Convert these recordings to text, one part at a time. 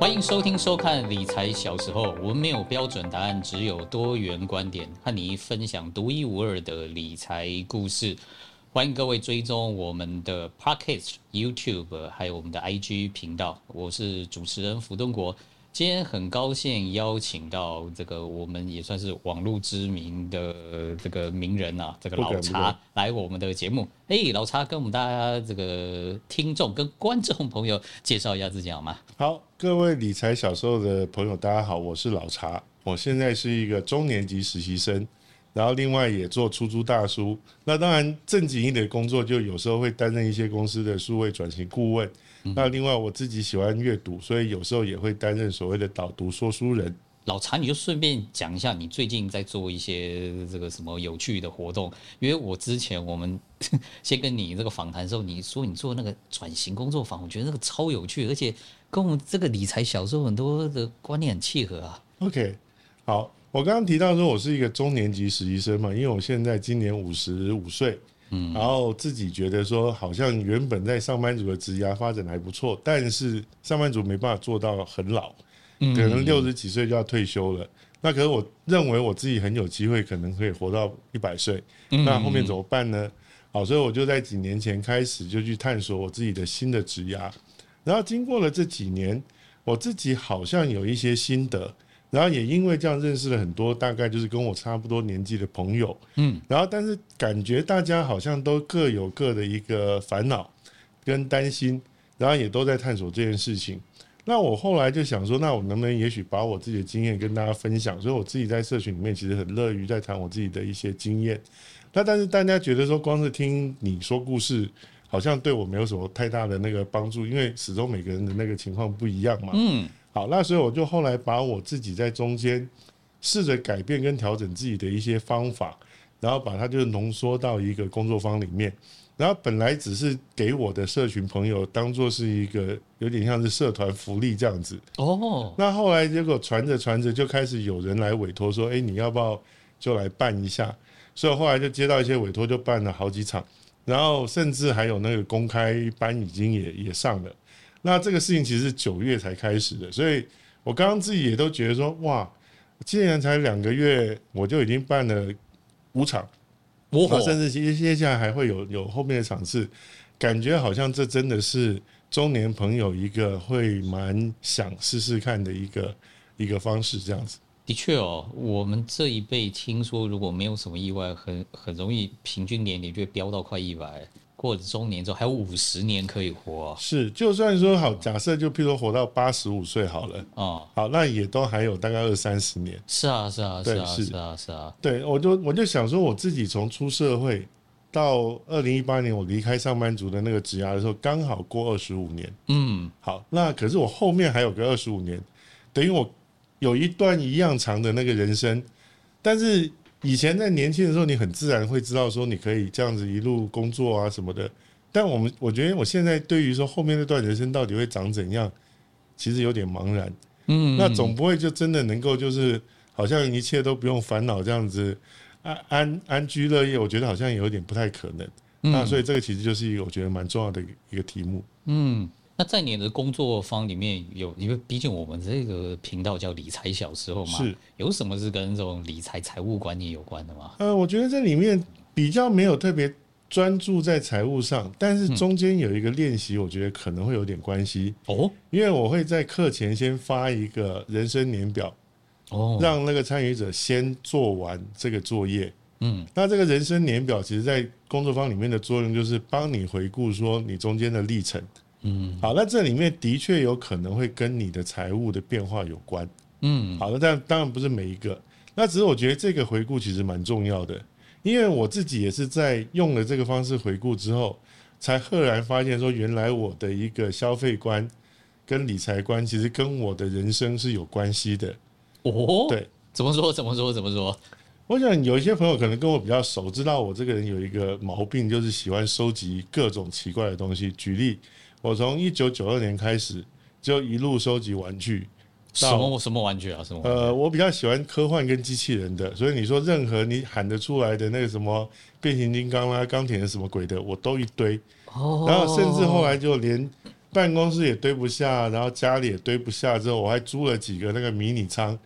欢迎收听收看理财小时候，我们没有标准答案，只有多元观点，和你分享独一无二的理财故事。欢迎各位追踪我们的 Podcast、YouTube，还有我们的 IG 频道。我是主持人福东国。今天很高兴邀请到这个我们也算是网络知名的这个名人啊，这个老茶来我们的节目。哎，老茶跟我们大家这个听众跟观众朋友介绍一下自己好吗？好，各位理财小时候的朋友，大家好，我是老茶，我现在是一个中年级实习生，然后另外也做出租大叔。那当然正经一点的工作，就有时候会担任一些公司的数位转型顾问。那另外我自己喜欢阅读，所以有时候也会担任所谓的导读说书人。老茶，你就顺便讲一下你最近在做一些这个什么有趣的活动？因为我之前我们 先跟你这个访谈的时候，你说你做那个转型工作坊，我觉得那个超有趣，而且跟我们这个理财小时候很多的观念很契合啊。OK，好，我刚刚提到说我是一个中年级实习生嘛，因为我现在今年五十五岁。嗯，然后自己觉得说，好像原本在上班族的职涯发展还不错，但是上班族没办法做到很老，可能六十几岁就要退休了。那可是我认为我自己很有机会，可能可以活到一百岁。那后面怎么办呢？好，所以我就在几年前开始就去探索我自己的新的职涯。然后经过了这几年，我自己好像有一些心得。然后也因为这样认识了很多大概就是跟我差不多年纪的朋友，嗯，然后但是感觉大家好像都各有各的一个烦恼跟担心，然后也都在探索这件事情。那我后来就想说，那我能不能也许把我自己的经验跟大家分享？所以我自己在社群里面其实很乐于在谈我自己的一些经验。那但是大家觉得说，光是听你说故事，好像对我没有什么太大的那个帮助，因为始终每个人的那个情况不一样嘛，嗯。好，那所以我就后来把我自己在中间试着改变跟调整自己的一些方法，然后把它就浓缩到一个工作坊里面。然后本来只是给我的社群朋友当做是一个有点像是社团福利这样子。哦。那后来结果传着传着就开始有人来委托说：“哎，你要不要就来办一下？”所以后来就接到一些委托，就办了好几场，然后甚至还有那个公开班已经也也上了。那这个事情其实是九月才开始的，所以我刚刚自己也都觉得说，哇，竟然才两个月，我就已经办了五场，我甚至接接下来还会有有后面的场次，感觉好像这真的是中年朋友一个会蛮想试试看的一个一个方式，这样子。的确哦，我们这一辈听说如果没有什么意外，很很容易平均年龄就会飙到快一百。过了中年之后还有五十年可以活，是就算说好，假设就譬如说活到八十五岁好了，哦，好，那也都还有大概二三十年。是啊，是啊，是啊，是啊，是啊。对，我就我就想说，我自己从出社会到二零一八年我离开上班族的那个职涯的时候，刚好过二十五年。嗯，好，那可是我后面还有个二十五年，等于我有一段一样长的那个人生，但是。以前在年轻的时候，你很自然会知道说你可以这样子一路工作啊什么的。但我们我觉得我现在对于说后面那段人生到底会长怎样，其实有点茫然。嗯，那总不会就真的能够就是好像一切都不用烦恼这样子安安安居乐业。我觉得好像有点不太可能。那所以这个其实就是一个我觉得蛮重要的一个题目。嗯。那在你的工作方里面有，因为毕竟我们这个频道叫理财小时候嘛，是有什么是跟这种理财财务管理有关的吗？呃，我觉得这里面比较没有特别专注在财务上，但是中间有一个练习，我觉得可能会有点关系哦，因为我会在课前先发一个人生年表，哦，让那个参与者先做完这个作业，嗯，那这个人生年表其实在工作坊里面的作用就是帮你回顾说你中间的历程。嗯，好，那这里面的确有可能会跟你的财务的变化有关。嗯，好的，但当然不是每一个。那只是我觉得这个回顾其实蛮重要的，因为我自己也是在用了这个方式回顾之后，才赫然发现说，原来我的一个消费观跟理财观其实跟我的人生是有关系的。哦，对，怎么说？怎么说？怎么说？我想有一些朋友可能跟我比较熟，知道我这个人有一个毛病，就是喜欢收集各种奇怪的东西。举例。我从一九九二年开始就一路收集玩具，什么什么玩具啊？什么？呃，我比较喜欢科幻跟机器人的，所以你说任何你喊得出来的那个什么变形金刚啦、钢铁人什么鬼的，我都一堆。然后甚至后来就连办公室也堆不下，然后家里也堆不下，之后我还租了几个那个迷你仓，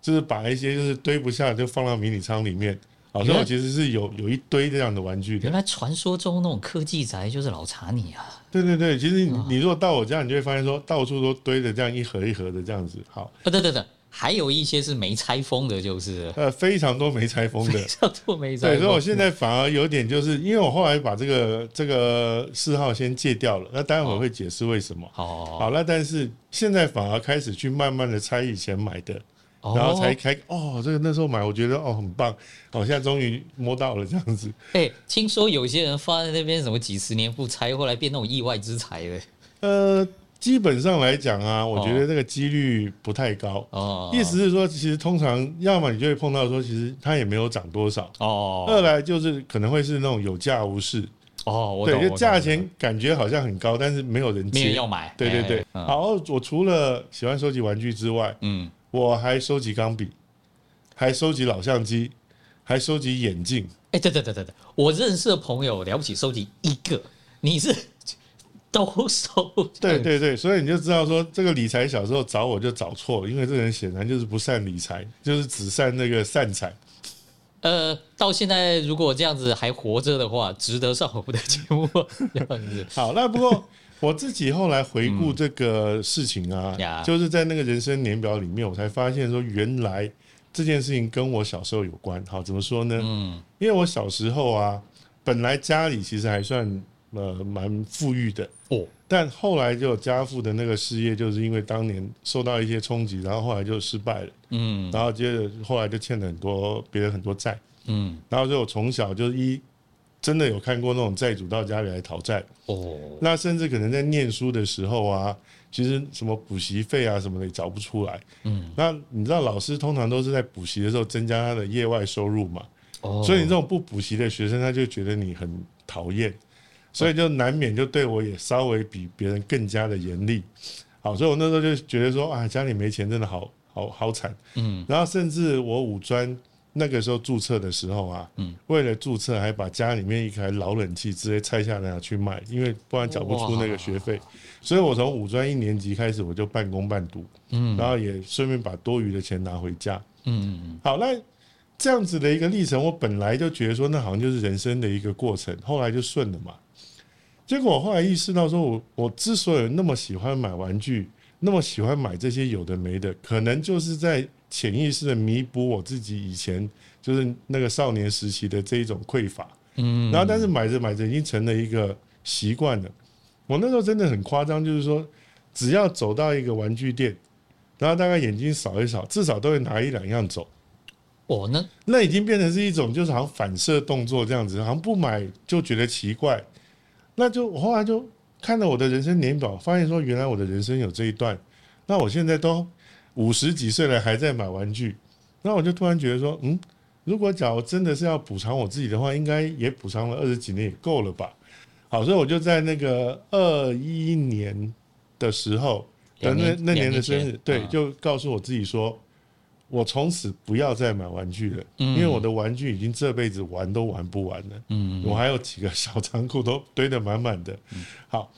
就是把一些就是堆不下就放到迷你仓里面。好，所以我其实是有有一堆这样的玩具的。原来传说中那种科技宅就是老查你啊！对对对，其实你你如果到我家，你就会发现说到处都堆着这样一盒一盒的这样子。好，不对对对，还有一些是没拆封的，就是呃非常多没拆封的，非常多没拆封。对，所以我现在反而有点就是因为我后来把这个这个嗜好先戒掉了，那待会儿会解释为什么。好，好，那但是现在反而开始去慢慢的拆以前买的。然后才开哦，这个那时候买，我觉得哦很棒，哦现在终于摸到了这样子。哎、欸，听说有些人放在那边什么几十年不拆，后来变那种意外之财了。呃，基本上来讲啊，我觉得这个几率不太高。哦，意思是说，其实通常要么你就会碰到说，其实它也没有涨多少。哦。二来就是可能会是那种有价无市。哦，我懂。对，就价钱感觉好像很高，但是没有人接，没人要买。对对对。嗯、好，我除了喜欢收集玩具之外，嗯。我还收集钢笔，还收集老相机，还收集眼镜。哎，对对对对对，我认识的朋友了不起，收集一个，你是都收。对对对，所以你就知道说，这个理财小时候找我就找错了，因为这人显然就是不善理财，就是只善那个善财。呃，到现在如果这样子还活着的话，值得上我们的节目。好，那不过。我自己后来回顾这个事情啊，嗯、就是在那个人生年表里面，我才发现说，原来这件事情跟我小时候有关。好，怎么说呢？嗯，因为我小时候啊，本来家里其实还算呃蛮富裕的哦，但后来就家父的那个事业，就是因为当年受到一些冲击，然后后来就失败了。嗯，然后接着后来就欠了很多别人很多债。嗯，然后就我从小就一。真的有看过那种债主到家里来讨债哦，那甚至可能在念书的时候啊，其实什么补习费啊什么的也找不出来。嗯，那你知道老师通常都是在补习的时候增加他的业外收入嘛？哦，所以你这种不补习的学生，他就觉得你很讨厌，所以就难免就对我也稍微比别人更加的严厉。好，所以我那时候就觉得说啊，家里没钱真的好好好惨。嗯，然后甚至我五专。那个时候注册的时候啊，嗯，为了注册还把家里面一台老冷气直接拆下来拿去卖，因为不然缴不出那个学费。所以我从五专一年级开始我就半工半读，嗯，然后也顺便把多余的钱拿回家，嗯嗯。好，那这样子的一个历程，我本来就觉得说那好像就是人生的一个过程，后来就顺了嘛。结果我后来意识到说，我我之所以那么喜欢买玩具，那么喜欢买这些有的没的，可能就是在。潜意识的弥补我自己以前就是那个少年时期的这一种匮乏，嗯，然后但是买着买着已经成了一个习惯了。我那时候真的很夸张，就是说只要走到一个玩具店，然后大概眼睛扫一扫，至少都会拿一两样走。我呢那已经变成是一种就是好像反射动作这样子，好像不买就觉得奇怪。那就我后来就看了我的人生年表，发现说原来我的人生有这一段。那我现在都。五十几岁了还在买玩具，那我就突然觉得说，嗯，如果假如真的是要补偿我自己的话，应该也补偿了二十几年也够了吧？好，所以我就在那个二一年的时候，的那那年的生日，对，就告诉我自己说，我从此不要再买玩具了，因为我的玩具已经这辈子玩都玩不完了，嗯，我还有几个小仓库都堆得满满的，好，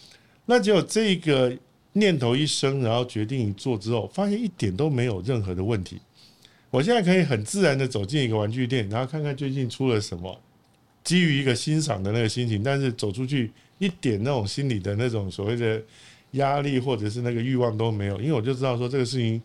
那只有这个。念头一生，然后决定一做之后，发现一点都没有任何的问题。我现在可以很自然的走进一个玩具店，然后看看最近出了什么，基于一个欣赏的那个心情，但是走出去一点那种心理的那种所谓的压力或者是那个欲望都没有，因为我就知道说这个事情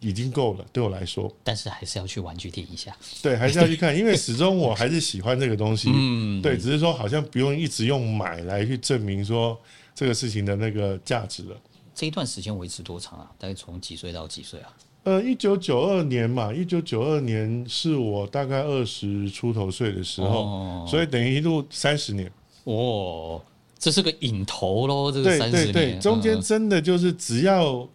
已经够了，对我来说。但是还是要去玩具店一下，对，还是要去看，因为始终我还是喜欢这个东西。嗯，对，只是说好像不用一直用买来去证明说这个事情的那个价值了。这一段时间维持多长啊？大概从几岁到几岁啊？呃，一九九二年嘛，一九九二年是我大概二十出头岁的时候，哦、所以等于一路三十年。哦，这是个瘾头喽，这个三十年。对对对，中间真的就是只要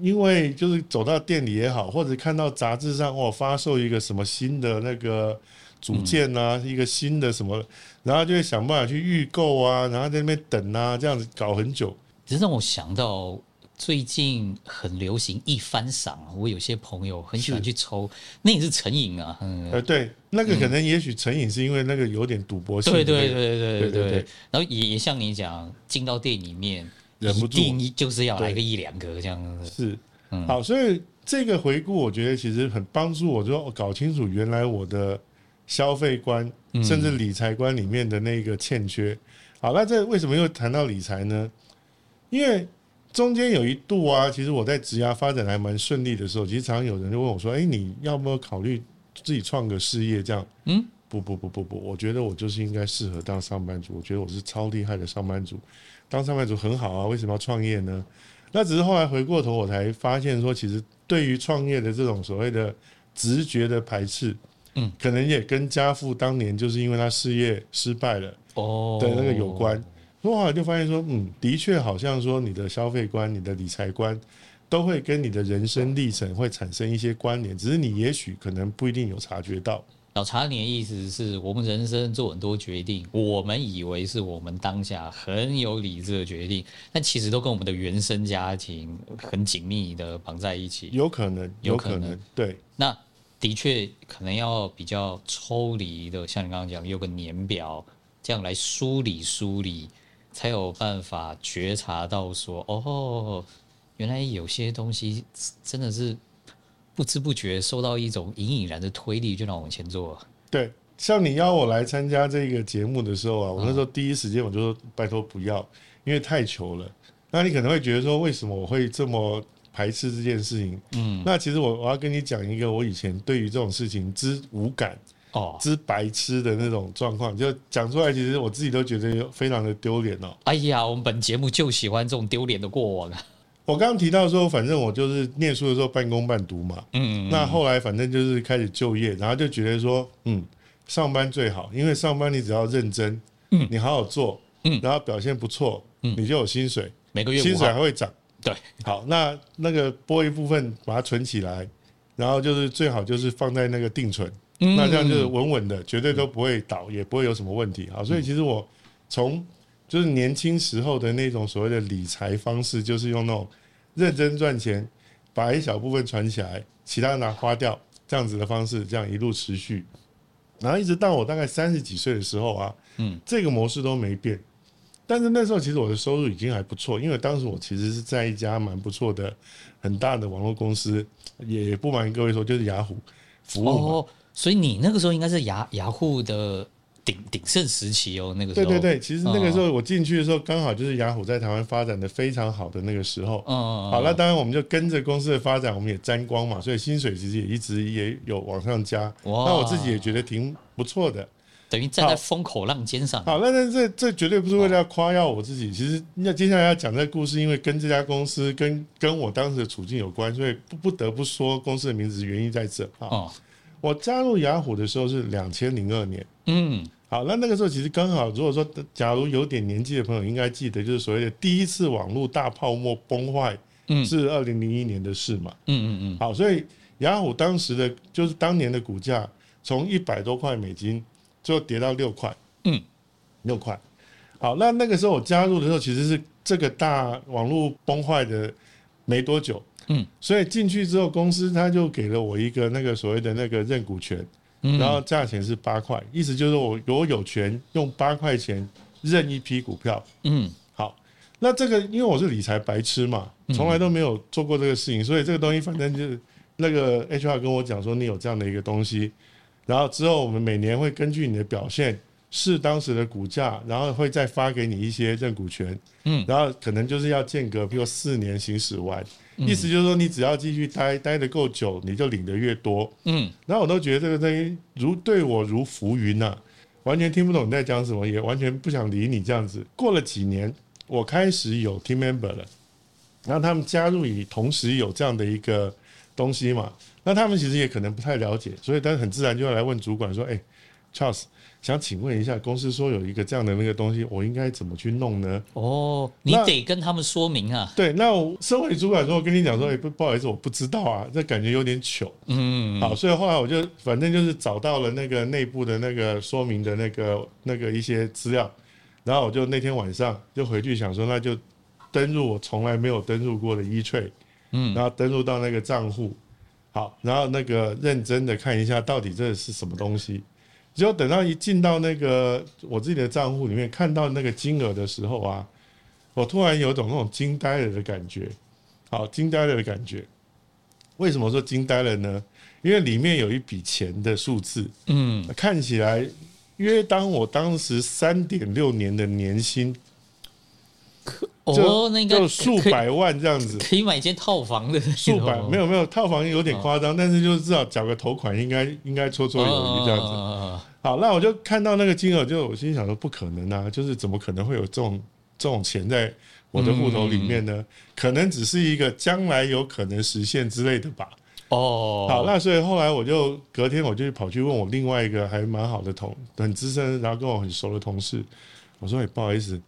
因为就是走到店里也好，或者看到杂志上哦发售一个什么新的那个组件啊，嗯、一个新的什么，然后就会想办法去预购啊，然后在那边等啊，这样子搞很久。这让我想到最近很流行一番赏，我有些朋友很喜欢去抽，那也是成瘾啊。嗯，呃，对，那个可能也许成瘾是因为那个有点赌博性。对对对对对。然后也也像你讲，进到店里面，忍不定就是要来个一两个这样子。是，嗯、好，所以这个回顾，我觉得其实很帮助我，就搞清楚原来我的消费观，甚至理财观里面的那个欠缺。好，那这为什么又谈到理财呢？因为中间有一度啊，其实我在职涯发展还蛮顺利的时候，其实常常有人就问我说：“哎，你要不要考虑自己创个事业？”这样，嗯，不不不不不，我觉得我就是应该适合当上班族。我觉得我是超厉害的上班族，当上班族很好啊，为什么要创业呢？那只是后来回过头，我才发现说，其实对于创业的这种所谓的直觉的排斥，嗯，可能也跟家父当年就是因为他事业失败了。哦，的，那个有关，我后来就发现说，嗯，的确好像说你的消费观、你的理财观，都会跟你的人生历程会产生一些关联，只是你也许可能不一定有察觉到。老查，你的意思是我们人生做很多决定，我们以为是我们当下很有理智的决定，但其实都跟我们的原生家庭很紧密的绑在一起。有可能，有可能，可能对。那的确可能要比较抽离的，像你刚刚讲，有个年表。这样来梳理梳理，才有办法觉察到说，哦，原来有些东西真的是不知不觉受到一种隐隐然的推力，就让我往前做。对，像你邀我来参加这个节目的时候啊，我那时候第一时间我就说拜托不要，因为太糗了。那你可能会觉得说，为什么我会这么排斥这件事情？嗯，那其实我我要跟你讲一个我以前对于这种事情之无感。哦，之白痴的那种状况，就讲出来，其实我自己都觉得非常的丢脸哦。哎呀，我们本节目就喜欢这种丢脸的过往啊。我刚刚提到说，反正我就是念书的时候半工半读嘛，嗯，嗯，嗯，那后来反正就是开始就业，然后就觉得说，嗯，上班最好，因为上班你只要认真，嗯，你好好做，嗯，然后表现不错，嗯，你就有薪水，每个月薪水还会涨。对，好，那那个拨一部分把它存起来，然后就是最好就是放在那个定存。那这样就是稳稳的，绝对都不会倒，也不会有什么问题啊。所以其实我从就是年轻时候的那种所谓的理财方式，就是用那种认真赚钱，把一小部分存起来，其他拿花掉这样子的方式，这样一路持续，然后一直到我大概三十几岁的时候啊，嗯，这个模式都没变。但是那时候其实我的收入已经还不错，因为当时我其实是在一家蛮不错的很大的网络公司，也不瞒各位说，就是雅虎服务。所以你那个时候应该是雅雅虎的鼎鼎盛时期哦，那个时候。对对对，其实那个时候我进去的时候，刚好就是雅虎在台湾发展的非常好的那个时候。嗯嗯。好，那当然我们就跟着公司的发展，我们也沾光嘛，所以薪水其实也一直也有往上加。哇。那我自己也觉得挺不错的，等于站在风口浪尖上。好，那那这这绝对不是为了要夸耀我自己，其实那接下来要讲这个故事，因为跟这家公司跟跟我当时的处境有关，所以不不得不说公司的名字原因在这啊。我加入雅虎的时候是两千零二年，嗯，好，那那个时候其实刚好，如果说假如有点年纪的朋友应该记得，就是所谓的第一次网络大泡沫崩坏，嗯，是二零零一年的事嘛，嗯嗯嗯，好，所以雅虎当时的就是当年的股价从一百多块美金，最后跌到六块，嗯，六块，好，那那个时候我加入的时候，其实是这个大网络崩坏的没多久。嗯，所以进去之后，公司他就给了我一个那个所谓的那个认股权，然后价钱是八块，意思就是我我有权用八块钱认一批股票。嗯，好，那这个因为我是理财白痴嘛，从来都没有做过这个事情，所以这个东西反正就是那个 HR 跟我讲说，你有这样的一个东西，然后之后我们每年会根据你的表现。是当时的股价，然后会再发给你一些认股权，嗯，然后可能就是要间隔，比如四年行使完，嗯、意思就是说你只要继续待待得够久，你就领得越多，嗯，然后我都觉得这个东西如对我如浮云呐、啊，完全听不懂你在讲什么，也完全不想理你这样子。过了几年，我开始有 team member 了，然后他们加入以同时有这样的一个东西嘛，那他们其实也可能不太了解，所以但是很自然就要来问主管说，哎，Charles。想请问一下，公司说有一个这样的那个东西，我应该怎么去弄呢？哦，你得跟他们说明啊。对，那我身为主管说，我跟你讲说，哎，不不好意思，我不知道啊，这感觉有点糗。嗯，好，所以后来我就反正就是找到了那个内部的那个说明的那个那个一些资料，然后我就那天晚上就回去想说，那就登入我从来没有登入过的 eTrade，嗯，然后登入到那个账户，好，然后那个认真的看一下到底这是什么东西。只有等到一进到那个我自己的账户里面，看到那个金额的时候啊，我突然有种那种惊呆了的感觉。好，惊呆了的感觉。为什么说惊呆了呢？因为里面有一笔钱的数字，嗯，看起来约当我当时三点六年的年薪。哦，那应该就数百万这样子，可以买一间套房的。数百没有没有套房有点夸张，但是就是至少缴个头款应该应该绰绰有余这样子。好，那我就看到那个金额，就我心想说不可能啊，就是怎么可能会有这种这种钱在我的户头里面呢？可能只是一个将来有可能实现之类的吧。哦，好，那所以后来我就隔天我就跑去问我另外一个还蛮好的同很资深，然后跟我很熟的同事，我说：“哎，不好意思。”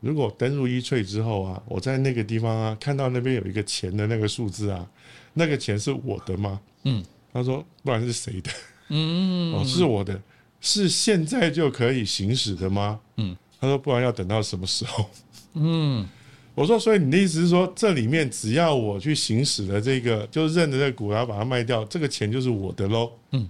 如果登入 eTrade 之后啊，我在那个地方啊看到那边有一个钱的那个数字啊，那个钱是我的吗？嗯，他说，不然是谁的？嗯，哦，是我的，是现在就可以行使的吗？嗯，他说，不然要等到什么时候？嗯，我说，所以你的意思是说，这里面只要我去行使了这个，就认得这个股，然后把它卖掉，这个钱就是我的喽？嗯，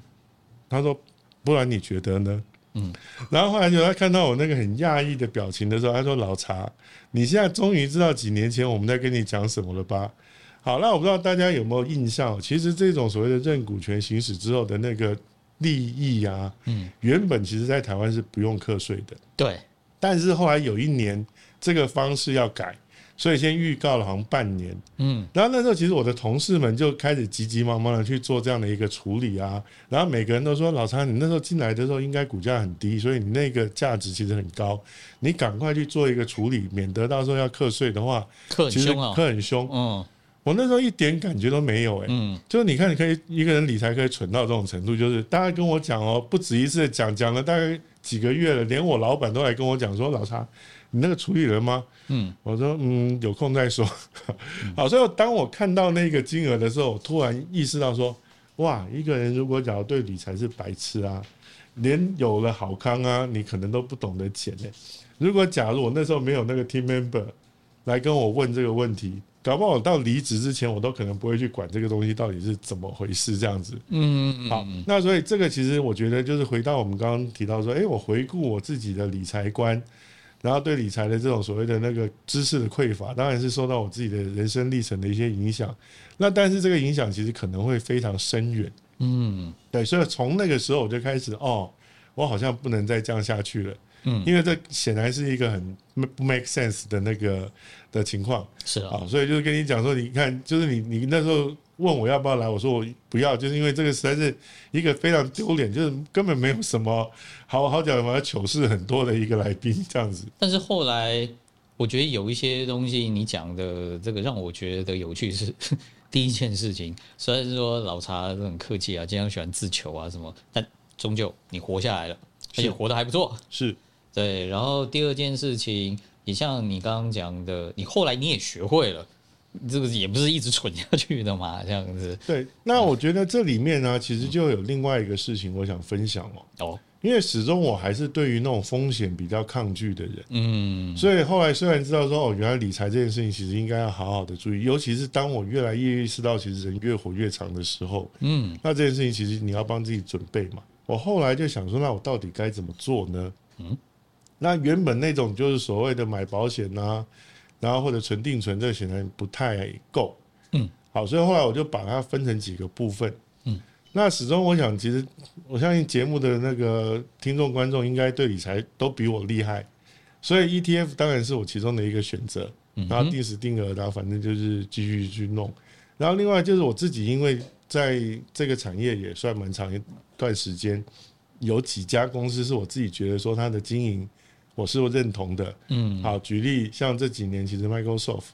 他说，不然你觉得呢？嗯，然后后来就他看到我那个很讶异的表情的时候，他说：“老查，你现在终于知道几年前我们在跟你讲什么了吧？”好，那我不知道大家有没有印象，其实这种所谓的认股权行使之后的那个利益啊，嗯，原本其实在台湾是不用课税的，对，但是后来有一年这个方式要改。所以先预告了好像半年，嗯，然后那时候其实我的同事们就开始急急忙忙的去做这样的一个处理啊，然后每个人都说，老常，你那时候进来的时候应该股价很低，所以你那个价值其实很高，你赶快去做一个处理，免得到时候要课税的话，课很凶啊，课很凶，嗯，我那时候一点感觉都没有，哎，嗯，就是你看你可以一个人理财可以蠢到这种程度，就是大家跟我讲哦，不止一次讲，讲了大概几个月了，连我老板都来跟我讲说，老查。你那个处理了吗？嗯，我说嗯，有空再说。好，所以当我看到那个金额的时候，我突然意识到说，哇，一个人如果假如对理财是白痴啊，连有了好康啊，你可能都不懂得钱呢。如果假如我那时候没有那个 team member 来跟我问这个问题，搞不好我到离职之前，我都可能不会去管这个东西到底是怎么回事这样子。嗯，好，那所以这个其实我觉得就是回到我们刚刚提到说，诶，我回顾我自己的理财观。然后对理财的这种所谓的那个知识的匮乏，当然是受到我自己的人生历程的一些影响。那但是这个影响其实可能会非常深远。嗯，对，所以从那个时候我就开始，哦，我好像不能再这样下去了。嗯，因为这显然是一个很不 make sense 的那个的情况。是啊，所以就是跟你讲说，你看，就是你你那时候。问我要不要来，我说我不要，就是因为这个实在是一个非常丢脸，就是根本没有什么好好讲，什么糗事很多的一个来宾这样子。但是后来我觉得有一些东西你讲的这个让我觉得有趣是 第一件事情，虽然是说老查很客气啊，经常喜欢自求啊什么，但终究你活下来了，而且活得还不错，是对。然后第二件事情，你像你刚刚讲的，你后来你也学会了。这个也不是一直存下去的嘛，这样子。对，那我觉得这里面呢，其实就有另外一个事情，我想分享哦。哦，因为始终我还是对于那种风险比较抗拒的人。嗯。所以后来虽然知道说，哦，原来理财这件事情其实应该要好好的注意，尤其是当我越来越意识到，其实人越活越长的时候。嗯。那这件事情其实你要帮自己准备嘛。我后来就想说，那我到底该怎么做呢？嗯。那原本那种就是所谓的买保险啊。然后或者存定存，这显然不太够。嗯，好，所以后来我就把它分成几个部分。嗯，那始终我想，其实我相信节目的那个听众观众应该对理财都比我厉害，所以 ETF 当然是我其中的一个选择。然后定时定额，然后反正就是继续去弄。然后另外就是我自己，因为在这个产业也算蛮长一段时间，有几家公司是我自己觉得说它的经营。我是认同的，嗯，好，举例像这几年其实 Microsoft，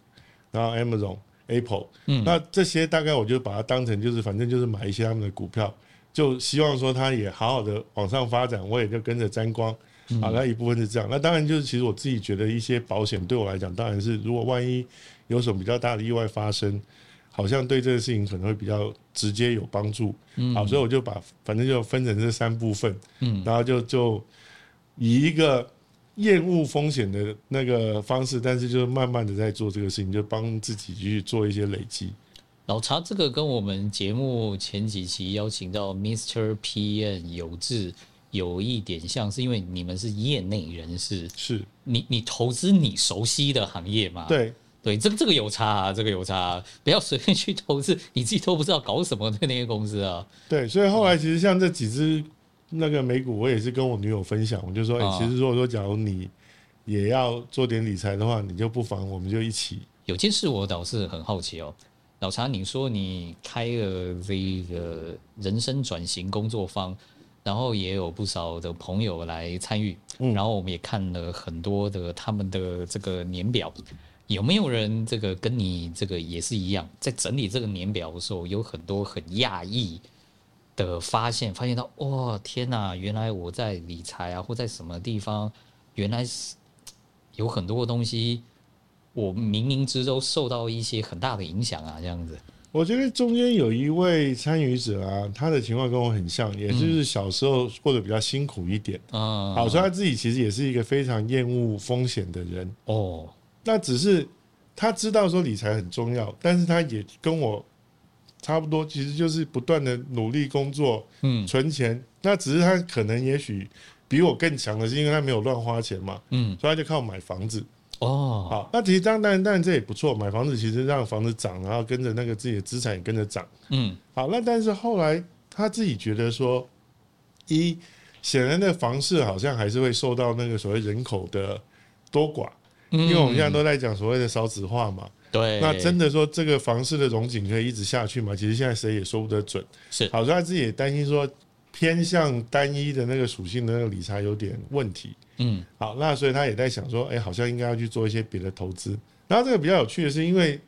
然后 Amazon、Apple，嗯，那这些大概我就把它当成就是反正就是买一些他们的股票，就希望说它也好好的往上发展，我也就跟着沾光，好，那一部分是这样，那当然就是其实我自己觉得一些保险对我来讲，当然是如果万一有什么比较大的意外发生，好像对这个事情可能会比较直接有帮助，嗯，好，所以我就把反正就分成这三部分，嗯，然后就就以一个。厌恶风险的那个方式，但是就是慢慢的在做这个事情，就帮自己去做一些累积。老查，这个跟我们节目前几期邀请到 Mr. PM 有志有一点像是因为你们是业内人士，是你你投资你熟悉的行业嘛？对对，这个这个有差啊，这个有差啊，不要随便去投资你自己都不知道搞什么的那些公司啊。对，所以后来其实像这几只那个美股，我也是跟我女友分享，我就说，哎、欸，其实如果说假如你也要做点理财的话，你就不妨我们就一起。有件事我倒是很好奇哦，老查，你说你开了这个人生转型工作坊。然后也有不少的朋友来参与，嗯，然后我们也看了很多的他们的这个年表，有没有人这个跟你这个也是一样，在整理这个年表的时候，有很多很讶异的发现，发现到哇天哪，原来我在理财啊，或在什么地方，原来是有很多的东西，我冥冥之中受到一些很大的影响啊，这样子。我觉得中间有一位参与者啊，他的情况跟我很像，也就是小时候过得比较辛苦一点啊。好，所以他自己其实也是一个非常厌恶风险的人哦。那只是他知道说理财很重要，但是他也跟我差不多，其实就是不断的努力工作，嗯，存钱。那只是他可能也许比我更强的是，因为他没有乱花钱嘛，嗯，所以他就靠买房子。哦，好，那其实当然，当然这也不错。买房子其实让房子涨，然后跟着那个自己的资产也跟着涨。嗯，好，那但是后来他自己觉得说，一显然的房市好像还是会受到那个所谓人口的多寡，因为我们现在都在讲所谓的少子化嘛。对，那真的说这个房市的融景可以一直下去吗？其实现在谁也说不得准。是，好，所以他自己也担心说。偏向单一的那个属性的那个理财有点问题，嗯，好，那所以他也在想说，哎，好像应该要去做一些别的投资。然后这个比较有趣的是，因为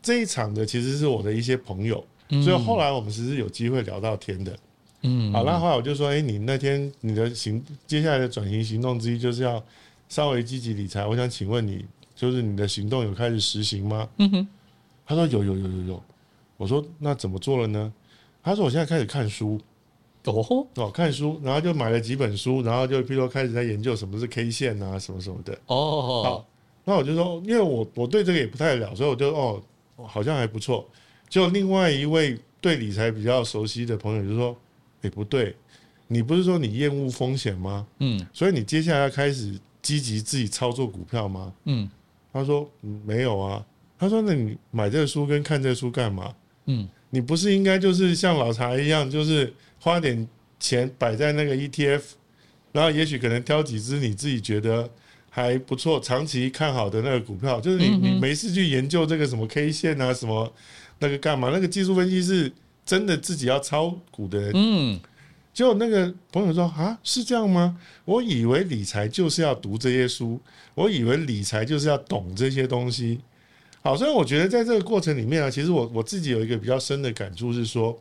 这一场的其实是我的一些朋友，所以后来我们其实有机会聊到天的，嗯，好，那后来我就说，哎，你那天你的行接下来的转型行动之一就是要稍微积极理财，我想请问你，就是你的行动有开始实行吗？嗯哼，他说有有有有有，我说那怎么做了呢？他说我现在开始看书。哦哦，看书，然后就买了几本书，然后就譬如说开始在研究什么是 K 线啊，什么什么的。哦，好，那我就说，因为我我对这个也不太了，所以我就哦，好像还不错。就另外一位对理财比较熟悉的朋友就说：“哎，不对，你不是说你厌恶风险吗？嗯，所以你接下来要开始积极自己操作股票吗？”嗯，他说：“没有啊。”他说：“那你买这个书跟看这个书干嘛？嗯，你不是应该就是像老查一样，就是。”花点钱摆在那个 ETF，然后也许可能挑几只你自己觉得还不错、长期看好的那个股票，就是你你没事去研究这个什么 K 线啊什么那个干嘛？那个技术分析是真的自己要炒股的人。嗯，就那个朋友说啊，是这样吗？我以为理财就是要读这些书，我以为理财就是要懂这些东西。好，所以我觉得在这个过程里面啊，其实我我自己有一个比较深的感触是说，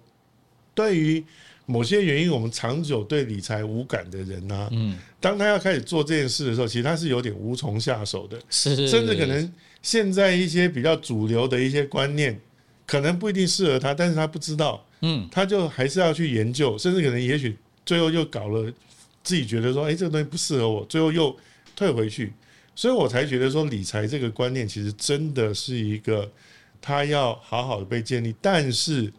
对于某些原因，我们长久对理财无感的人呢、啊，嗯，当他要开始做这件事的时候，其实他是有点无从下手的，是，甚至可能现在一些比较主流的一些观念，可能不一定适合他，但是他不知道，嗯，他就还是要去研究，甚至可能也许最后又搞了，自己觉得说，哎，这个东西不适合我，最后又退回去，所以我才觉得说，理财这个观念其实真的是一个，他要好好的被建立，但是。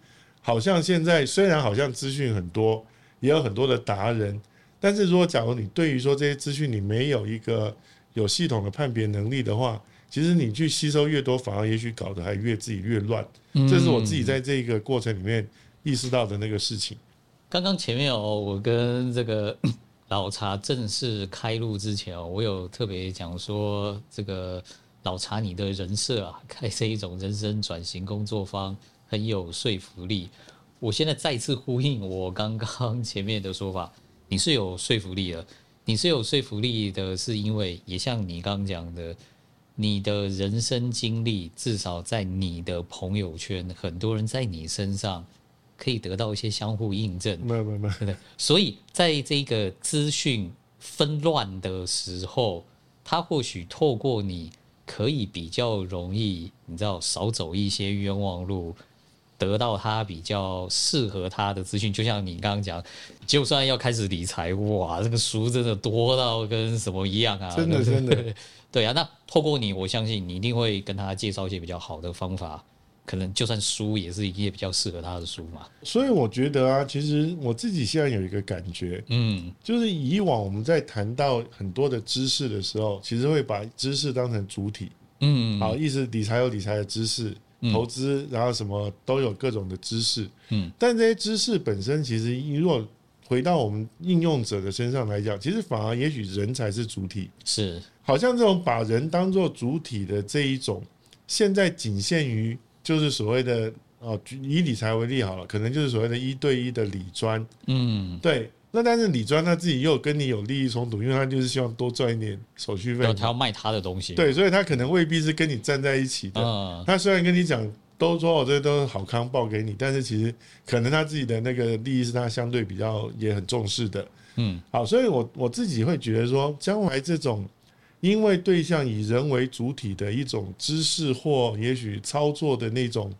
好像现在虽然好像资讯很多，也有很多的达人，但是如果假如你对于说这些资讯你没有一个有系统的判别能力的话，其实你去吸收越多，反而也许搞得还越自己越乱。这是我自己在这个过程里面意识到的那个事情。刚刚前面哦，我跟这个老茶正式开录之前哦，我有特别讲说，这个老茶你的人设啊，开这一种人生转型工作方。很有说服力。我现在再次呼应我刚刚前面的说法，你是有说服力的。你是有说服力的，是因为也像你刚刚讲的，你的人生经历，至少在你的朋友圈，很多人在你身上可以得到一些相互印证。没有没有没有，所以在这个资讯纷乱的时候，他或许透过你，可以比较容易，你知道，少走一些冤枉路。得到他比较适合他的资讯，就像你刚刚讲，就算要开始理财，哇，这个书真的多到跟什么一样啊！真的，真的，对啊。那透过你，我相信你一定会跟他介绍一些比较好的方法，可能就算书也是一页比较适合他的书嘛。所以我觉得啊，其实我自己现在有一个感觉，嗯，就是以往我们在谈到很多的知识的时候，其实会把知识当成主体，嗯，好，意思理财有理财的知识，投资然后什么都有各种的知识，嗯，但这些知识本身其实如果回到我们应用者的身上来讲，其实反而也许人才是主体，是，好像这种把人当做主体的这一种，现在仅限于就是所谓的哦，以理财为例好了，可能就是所谓的一对一的理专，嗯，对。那但是理专他自己又跟你有利益冲突，因为他就是希望多赚一点手续费，他要卖他的东西，对，所以他可能未必是跟你站在一起的。嗯，他虽然跟你讲。都说我这都是好康报给你，但是其实可能他自己的那个利益是他相对比较也很重视的，嗯，好，所以我我自己会觉得说，将来这种因为对象以人为主体的一种知识或也许操作的那种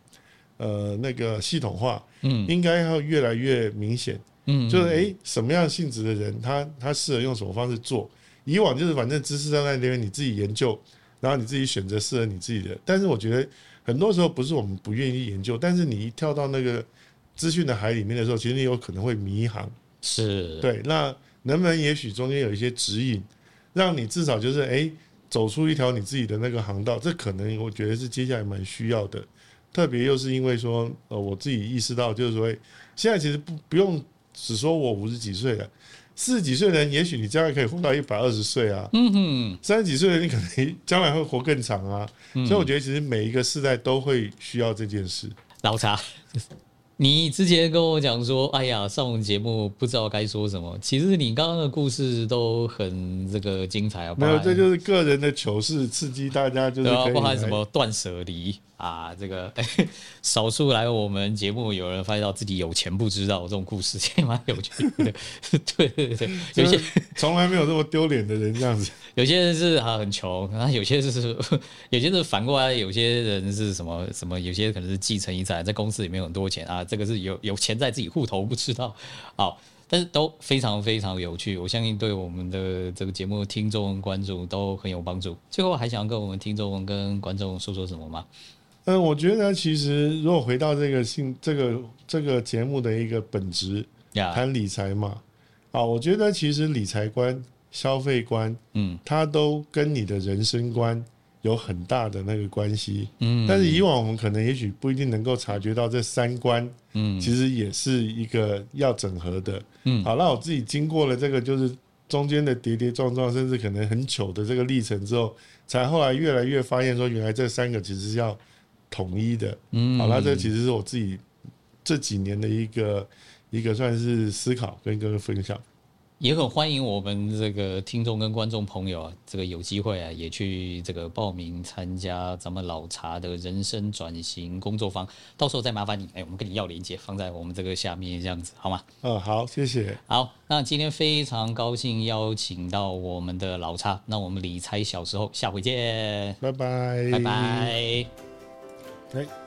呃那个系统化，嗯，应该要越来越明显，嗯，就是诶，什么样性质的人，他他适合用什么方式做？以往就是反正知识在那边，你自己研究，然后你自己选择适合你自己的，但是我觉得。很多时候不是我们不愿意研究，但是你一跳到那个资讯的海里面的时候，其实你有可能会迷航。是对，那能不能也许中间有一些指引，让你至少就是哎、欸，走出一条你自己的那个航道？这可能我觉得是接下来蛮需要的。特别又是因为说，呃，我自己意识到就是说，现在其实不不用只说我五十几岁了。四十几岁的人，也许你将来可以活到一百二十岁啊。嗯哼，三十几岁的人，你可能将来会活更长啊。所以我觉得，其实每一个世代都会需要这件事。老查。你之前跟我讲说，哎呀，上我们节目不知道该说什么。其实你刚刚的故事都很这个精彩啊。没有，这就是个人的糗事，刺激大家就是对啊。包含什么断舍离啊，这个哎，少数来我们节目有人发现到自己有钱不知道这种故事，也蛮有趣的。对 对对，有些从来没有这么丢脸的人这样子。有些人是啊很穷，然后有些是有些是反过来，有些人是什么什么，有些可能是继承遗产，在公司里面有很多钱啊。这个是有有钱在自己户头不知道，好，但是都非常非常有趣，我相信对我们的这个节目听众观众都很有帮助。最后还想跟我们听众跟观众说说什么吗？嗯，我觉得其实如果回到这个性这个这个节目的一个本质，谈理财嘛，啊，我觉得其实理财观、消费观，嗯，它都跟你的人生观。有很大的那个关系，嗯，但是以往我们可能也许不一定能够察觉到这三观，嗯，其实也是一个要整合的，嗯，好，那我自己经过了这个就是中间的跌跌撞撞，甚至可能很糗的这个历程之后，才后来越来越发现说，原来这三个其实是要统一的，嗯，好，那这其实是我自己这几年的一个一个算是思考跟各位分享。也很欢迎我们这个听众跟观众朋友啊，这个有机会啊，也去这个报名参加咱们老茶的人生转型工作坊。到时候再麻烦你，哎，我们跟你要连接，放在我们这个下面，这样子好吗？嗯，好，谢谢。好，那今天非常高兴邀请到我们的老茶，那我们理财小时候，下回见，拜拜，拜拜。哎。